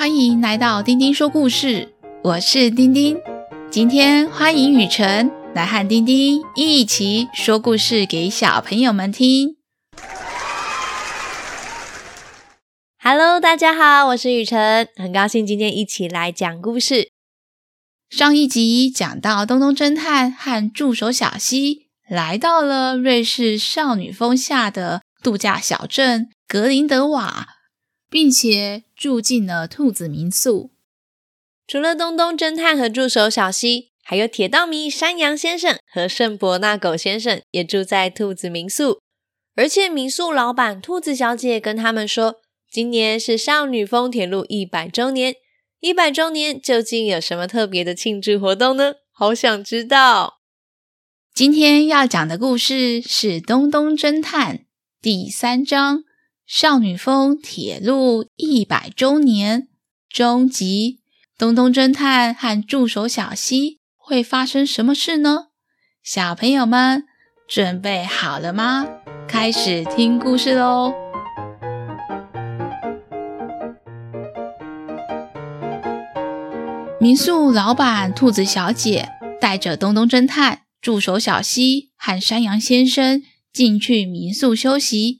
欢迎来到丁丁说故事，我是丁丁。今天欢迎雨辰来和丁丁一起说故事给小朋友们听。Hello，大家好，我是雨辰，很高兴今天一起来讲故事。上一集讲到东东侦探和助手小西来到了瑞士少女峰下的度假小镇格林德瓦。并且住进了兔子民宿。除了东东侦探和助手小西，还有铁道迷山羊先生和圣伯纳狗先生也住在兔子民宿。而且民宿老板兔子小姐跟他们说，今年是少女峰铁路一百周年。一百周年究竟有什么特别的庆祝活动呢？好想知道。今天要讲的故事是《东东侦探》第三章。少女峰铁路一百周年终极，东东侦探和助手小西会发生什么事呢？小朋友们准备好了吗？开始听故事喽！民宿老板兔子小姐带着东东侦探、助手小西和山羊先生进去民宿休息。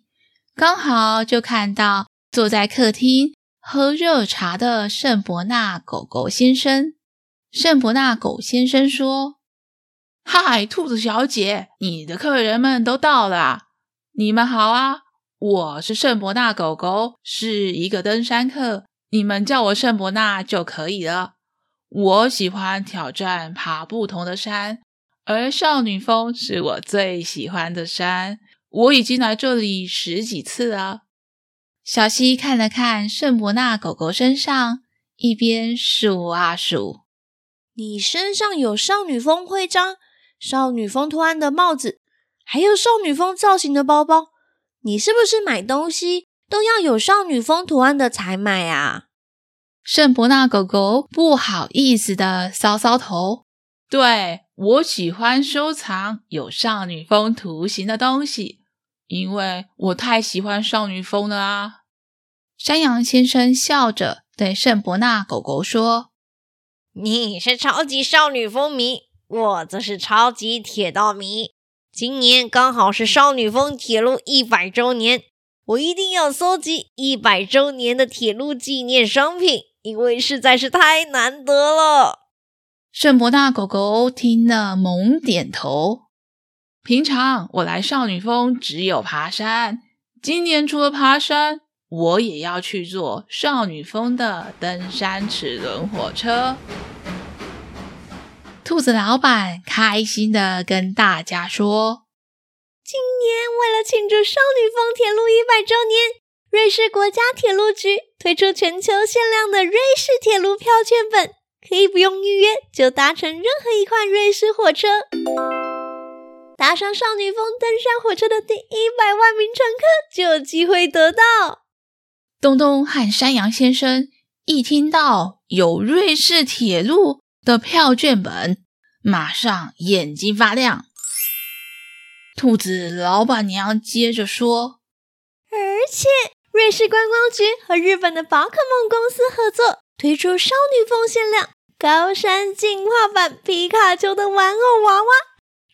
刚好就看到坐在客厅喝热茶的圣伯纳狗狗先生。圣伯纳狗先生说：“嗨，兔子小姐，你的客人们都到了。你们好啊，我是圣伯纳狗狗，是一个登山客，你们叫我圣伯纳就可以了。我喜欢挑战爬不同的山，而少女峰是我最喜欢的山。”我已经来这里十几次了。小西看了看圣伯纳狗狗身上，一边数啊数。你身上有少女风徽章、少女风图案的帽子，还有少女风造型的包包。你是不是买东西都要有少女风图案的才买啊？圣伯纳狗狗不好意思的搔搔头。对，我喜欢收藏有少女风图形的东西。因为我太喜欢少女风了啊！山羊先生笑着对圣伯纳狗狗说：“你是超级少女风迷，我则是超级铁道迷。今年刚好是少女风铁路一百周年，我一定要搜集一百周年的铁路纪念商品，因为实在是太难得了。”圣伯纳狗狗听了猛点头。平常我来少女峰只有爬山，今年除了爬山，我也要去坐少女峰的登山齿轮火车。兔子老板开心地跟大家说：“今年为了庆祝少女峰铁路一百周年，瑞士国家铁路局推出全球限量的瑞士铁路票券本，可以不用预约就搭乘任何一款瑞士火车。”搭上少女峰登山火车的第一百万名乘客就有机会得到。东东和山羊先生一听到有瑞士铁路的票券本，马上眼睛发亮。兔子老板娘接着说：“而且瑞士观光局和日本的宝可梦公司合作，推出少女峰限量高山进化版皮卡丘的玩偶娃娃。”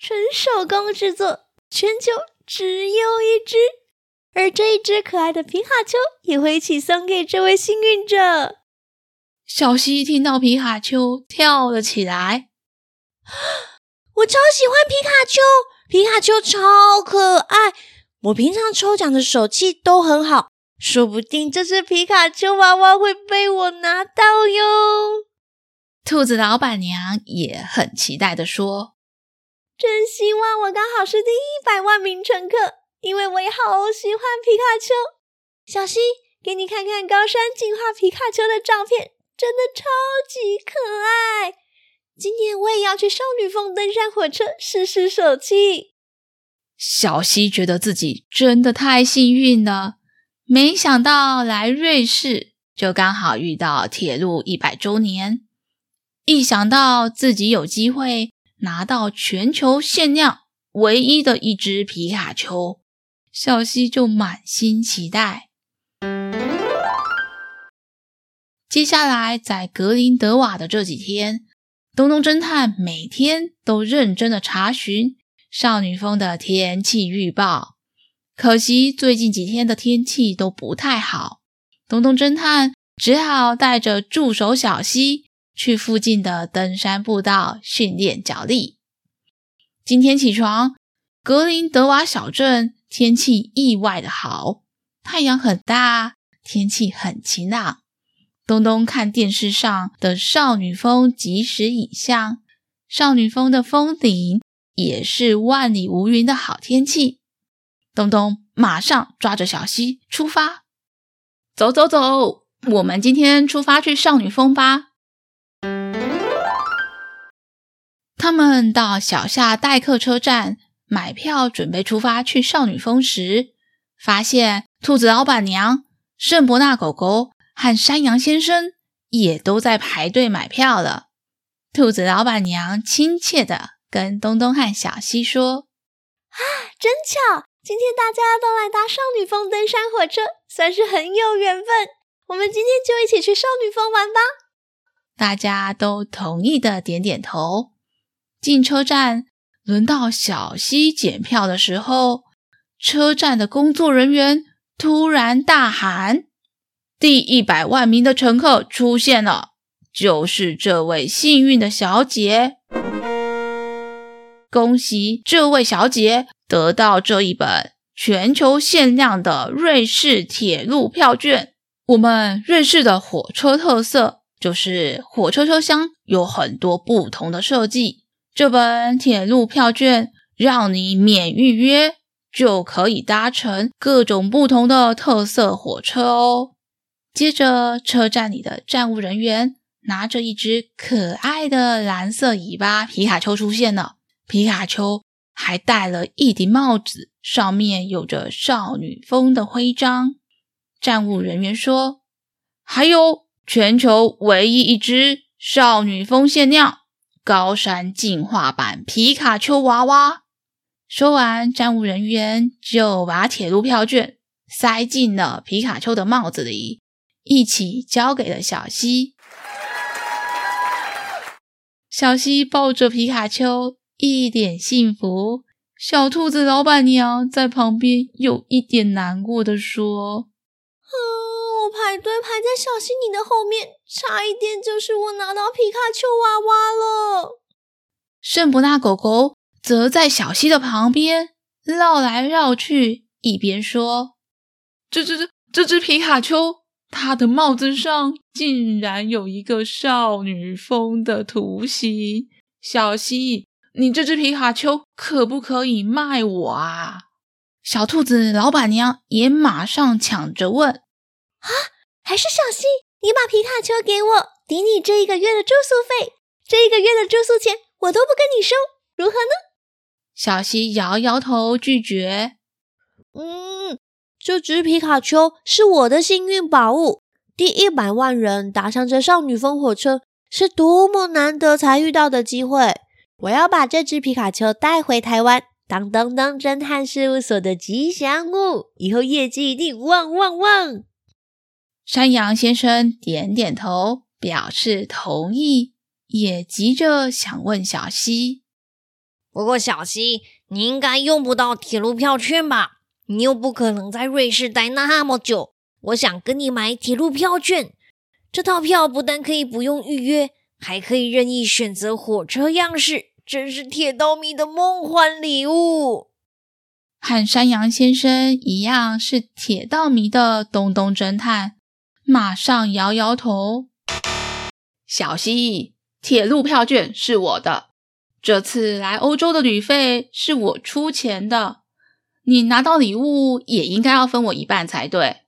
纯手工制作，全球只有一只，而这一只可爱的皮卡丘也会一起送给这位幸运者。小希听到皮卡丘跳了起来，我超喜欢皮卡丘，皮卡丘超可爱，我平常抽奖的手气都很好，说不定这只皮卡丘娃娃会被我拿到哟。兔子老板娘也很期待的说。真希望我刚好是第一百万名乘客，因为我也好喜欢皮卡丘。小希，给你看看高山进化皮卡丘的照片，真的超级可爱。今年我也要去少女峰登山火车试试手气。小希觉得自己真的太幸运了，没想到来瑞士就刚好遇到铁路一百周年，一想到自己有机会。拿到全球限量唯一的一只皮卡丘，小希就满心期待。接下来在格林德瓦的这几天，东东侦探每天都认真的查询少女峰的天气预报。可惜最近几天的天气都不太好，东东侦探只好带着助手小希去附近的登山步道训练脚力。今天起床，格林德瓦小镇天气意外的好，太阳很大，天气很晴朗。东东看电视上的少女峰即时影像，少女峰的峰顶也是万里无云的好天气。东东马上抓着小溪出发，走走走，我们今天出发去少女峰吧。他们到小夏代客车站买票，准备出发去少女峰时，发现兔子老板娘、圣伯纳狗狗。和山羊先生也都在排队买票了。兔子老板娘亲切的跟东东和小西说：“啊，真巧，今天大家都来搭少女峰登山火车，算是很有缘分。我们今天就一起去少女峰玩吧。”大家都同意的点点头。进车站，轮到小希检票的时候，车站的工作人员突然大喊。第一百万名的乘客出现了，就是这位幸运的小姐。恭喜这位小姐得到这一本全球限量的瑞士铁路票券。我们瑞士的火车特色就是火车车厢有很多不同的设计。这本铁路票券让你免预约就可以搭乘各种不同的特色火车哦。接着，车站里的站务人员拿着一只可爱的蓝色尾巴皮卡丘出现了。皮卡丘还戴了一顶帽子，上面有着少女峰的徽章。站务人员说：“还有全球唯一一只少女峰限量高山进化版皮卡丘娃娃。”说完，站务人员就把铁路票券塞进了皮卡丘的帽子里。一起交给了小希，小希抱着皮卡丘，一脸幸福。小兔子老板娘在旁边有一点难过的说：“啊，排队排在小希你的后面，差一点就是我拿到皮卡丘娃娃了。”圣伯纳狗狗则在小希的旁边绕来绕去，一边说：“这、这、这、这只皮卡丘。”它的帽子上竟然有一个少女风的图形。小希，你这只皮卡丘可不可以卖我啊？小兔子老板娘也马上抢着问：“啊，还是小希，你把皮卡丘给我，抵你这一个月的住宿费。这一个月的住宿钱我都不跟你收，如何呢？”小西摇摇头拒绝。嗯。这只皮卡丘是我的幸运宝物，第一百万人搭上这少女峰火车是多么难得才遇到的机会！我要把这只皮卡丘带回台湾，当当当侦探事务所的吉祥物，以后业绩一定旺旺旺！山羊先生点点头，表示同意，也急着想问小西。不过小西，你应该用不到铁路票券吧？你又不可能在瑞士待那么久，我想跟你买铁路票券。这套票不但可以不用预约，还可以任意选择火车样式，真是铁道迷的梦幻礼物。和山羊先生一样是铁道迷的东东侦探，马上摇摇头。小希，铁路票券是我的，这次来欧洲的旅费是我出钱的。你拿到礼物也应该要分我一半才对。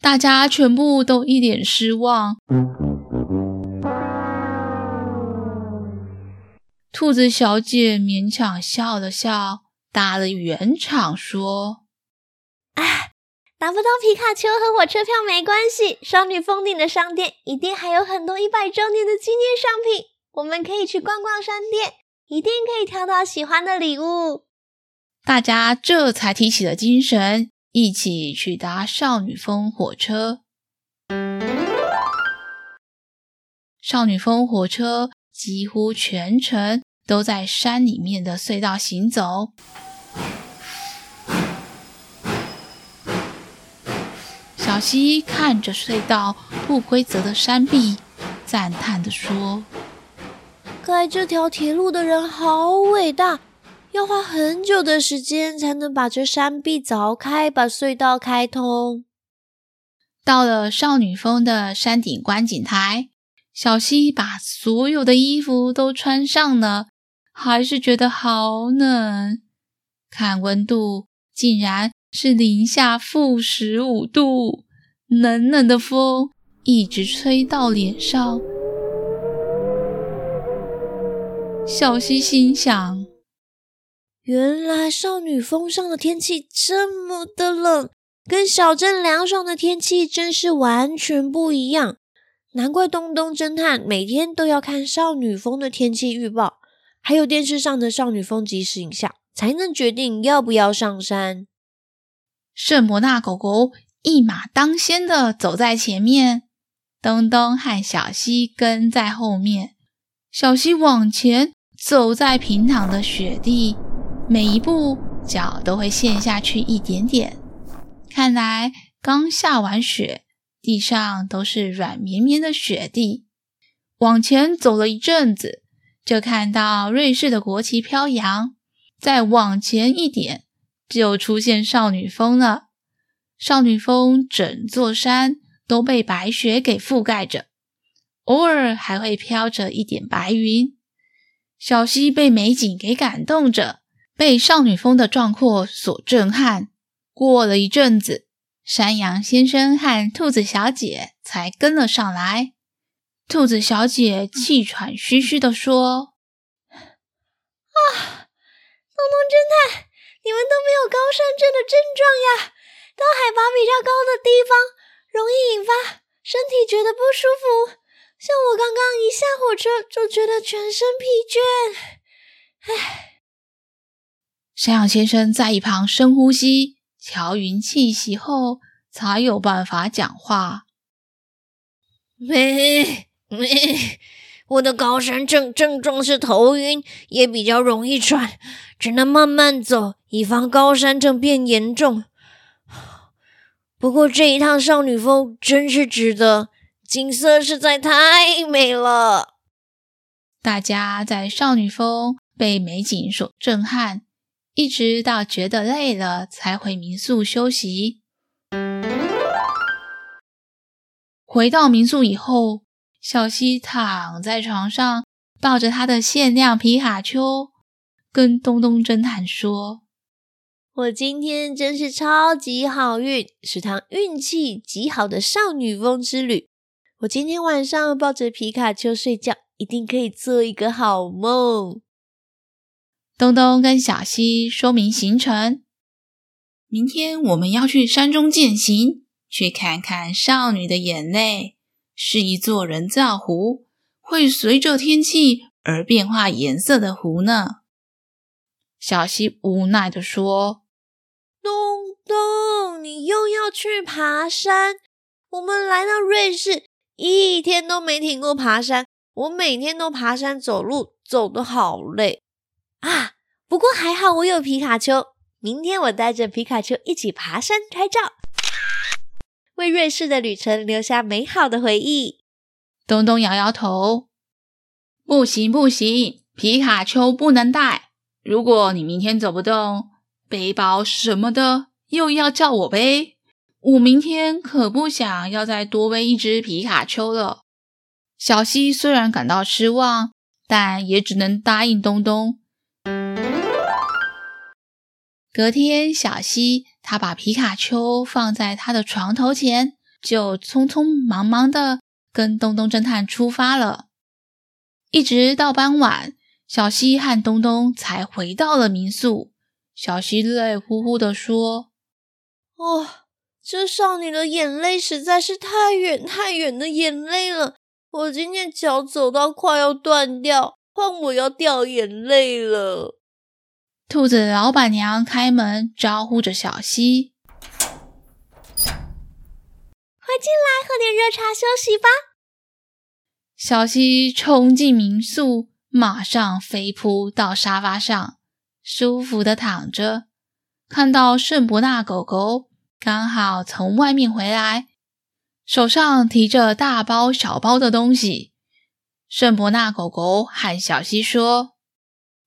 大家全部都一脸失望。兔子小姐勉强笑了笑，打了圆场说：“哎，拿不到皮卡丘和火车票没关系，少女峰顶的商店一定还有很多一百周年的纪念商品，我们可以去逛逛商店，一定可以挑到喜欢的礼物。”大家这才提起了精神，一起去搭少女峰火车。少女峰火车几乎全程都在山里面的隧道行走。小希看着隧道不规则的山壁，赞叹地说：“盖这条铁路的人好伟大，要花很久的时间才能把这山壁凿开，把隧道开通。”到了少女峰的山顶观景台，小希把所有的衣服都穿上了，还是觉得好冷。看温度，竟然是零下负十五度。冷冷的风一直吹到脸上，小希心想：原来少女峰上的天气这么的冷，跟小镇凉爽的天气真是完全不一样。难怪东东侦探每天都要看少女峰的天气预报，还有电视上的少女峰即时影像，才能决定要不要上山。圣伯纳狗狗。一马当先的走在前面，东东和小西跟在后面。小西往前走在平躺的雪地，每一步脚都会陷下去一点点。看来刚下完雪，地上都是软绵绵的雪地。往前走了一阵子，就看到瑞士的国旗飘扬。再往前一点，就出现少女峰了。少女峰整座山都被白雪给覆盖着，偶尔还会飘着一点白云。小溪被美景给感动着，被少女峰的壮阔所震撼。过了一阵子，山羊先生和兔子小姐才跟了上来。兔子小姐气喘吁吁地说：“啊，东东侦探，你们都没有高山症的症状呀？”到海拔比较高的地方，容易引发身体觉得不舒服。像我刚刚一下火车，就觉得全身疲倦。唉，山羊先生在一旁深呼吸，调匀气息后，才有办法讲话。没没，我的高山症症状是头晕，也比较容易喘，只能慢慢走，以防高山症变严重。不过这一趟少女峰真是值得，景色实在太美了。大家在少女峰被美景所震撼，一直到觉得累了才回民宿休息。回到民宿以后，小希躺在床上，抱着他的限量皮卡丘，跟东东侦探说。我今天真是超级好运，是趟运气极好的少女风之旅。我今天晚上抱着皮卡丘睡觉，一定可以做一个好梦。东东跟小希说明行程：明天我们要去山中健行，去看看少女的眼泪，是一座人造湖，会随着天气而变化颜色的湖呢。小希无奈地说。东东，你又要去爬山？我们来到瑞士，一天都没停过爬山。我每天都爬山走路，走得好累啊！不过还好我有皮卡丘，明天我带着皮卡丘一起爬山拍照，为瑞士的旅程留下美好的回忆。东东摇摇头，不行不行，皮卡丘不能带。如果你明天走不动，背包什么的又要叫我背，我明天可不想要再多背一只皮卡丘了。小西虽然感到失望，但也只能答应东东。隔天，小西他把皮卡丘放在他的床头前，就匆匆忙忙的跟东东侦探出发了。一直到傍晚，小西和东东才回到了民宿。小溪泪呼呼地说：“哦，这少女的眼泪实在是太远太远的眼泪了。我今天脚走到快要断掉，换我要掉眼泪了。”兔子老板娘开门招呼着小溪：“快进来，喝点热茶休息吧。”小溪冲进民宿，马上飞扑到沙发上，舒服的躺着。看到圣伯纳狗狗刚好从外面回来，手上提着大包小包的东西。圣伯纳狗狗喊小希说：“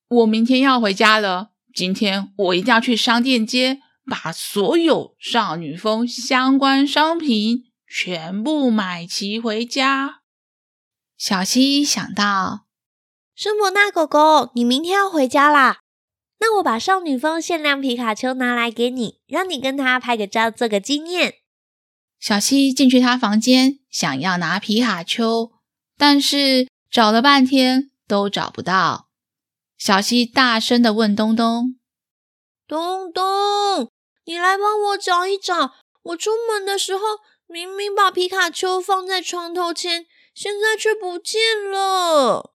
我明天要回家了，今天我一定要去商店街，把所有少女风相关商品全部买齐回家。”小希想到：“圣伯纳狗狗，你明天要回家啦？那我把少女峰限量皮卡丘拿来给你，让你跟他拍个照，做个纪念。”小希进去他房间，想要拿皮卡丘，但是找了半天都找不到。小希大声的问东东：“东东，你来帮我找一找，我出门的时候明明把皮卡丘放在床头前。”现在却不见了。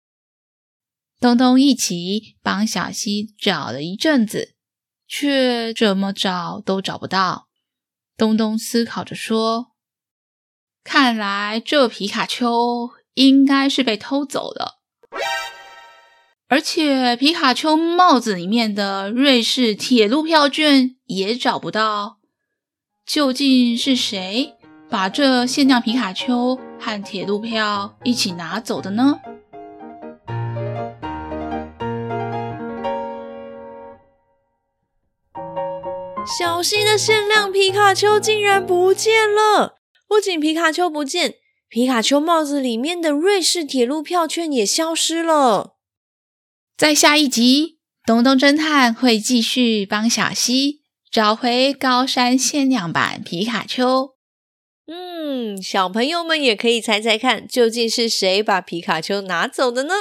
东东一起帮小西找了一阵子，却怎么找都找不到。东东思考着说：“看来这皮卡丘应该是被偷走了，而且皮卡丘帽子里面的瑞士铁路票券也找不到。究竟是谁？”把这限量皮卡丘和铁路票一起拿走的呢？小西的限量皮卡丘竟然不见了！不仅皮卡丘不见，皮卡丘帽子里面的瑞士铁路票券也消失了。在下一集，东东侦探会继续帮小西找回高山限量版皮卡丘。嗯，小朋友们也可以猜猜看，究竟是谁把皮卡丘拿走的呢？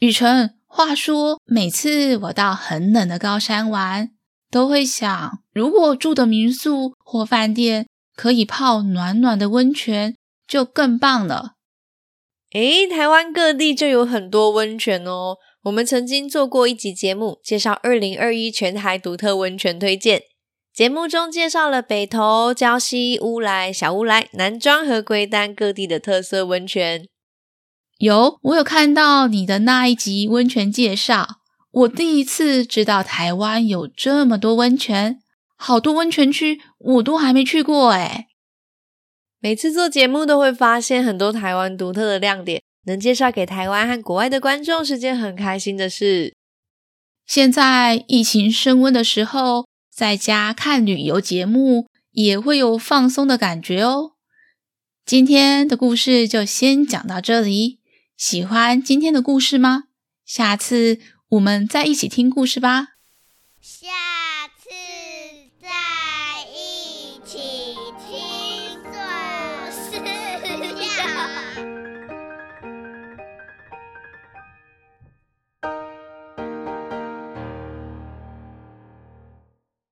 雨辰，话说，每次我到很冷的高山玩，都会想，如果住的民宿或饭店可以泡暖暖的温泉，就更棒了。诶，台湾各地就有很多温泉哦。我们曾经做过一集节目，介绍二零二一全台独特温泉推荐。节目中介绍了北投、礁溪、乌来、小乌来、南庄和龟丹各地的特色温泉。有，我有看到你的那一集温泉介绍。我第一次知道台湾有这么多温泉，好多温泉区我都还没去过哎。每次做节目都会发现很多台湾独特的亮点，能介绍给台湾和国外的观众是件很开心的事。现在疫情升温的时候。在家看旅游节目也会有放松的感觉哦。今天的故事就先讲到这里。喜欢今天的故事吗？下次我们再一起听故事吧。下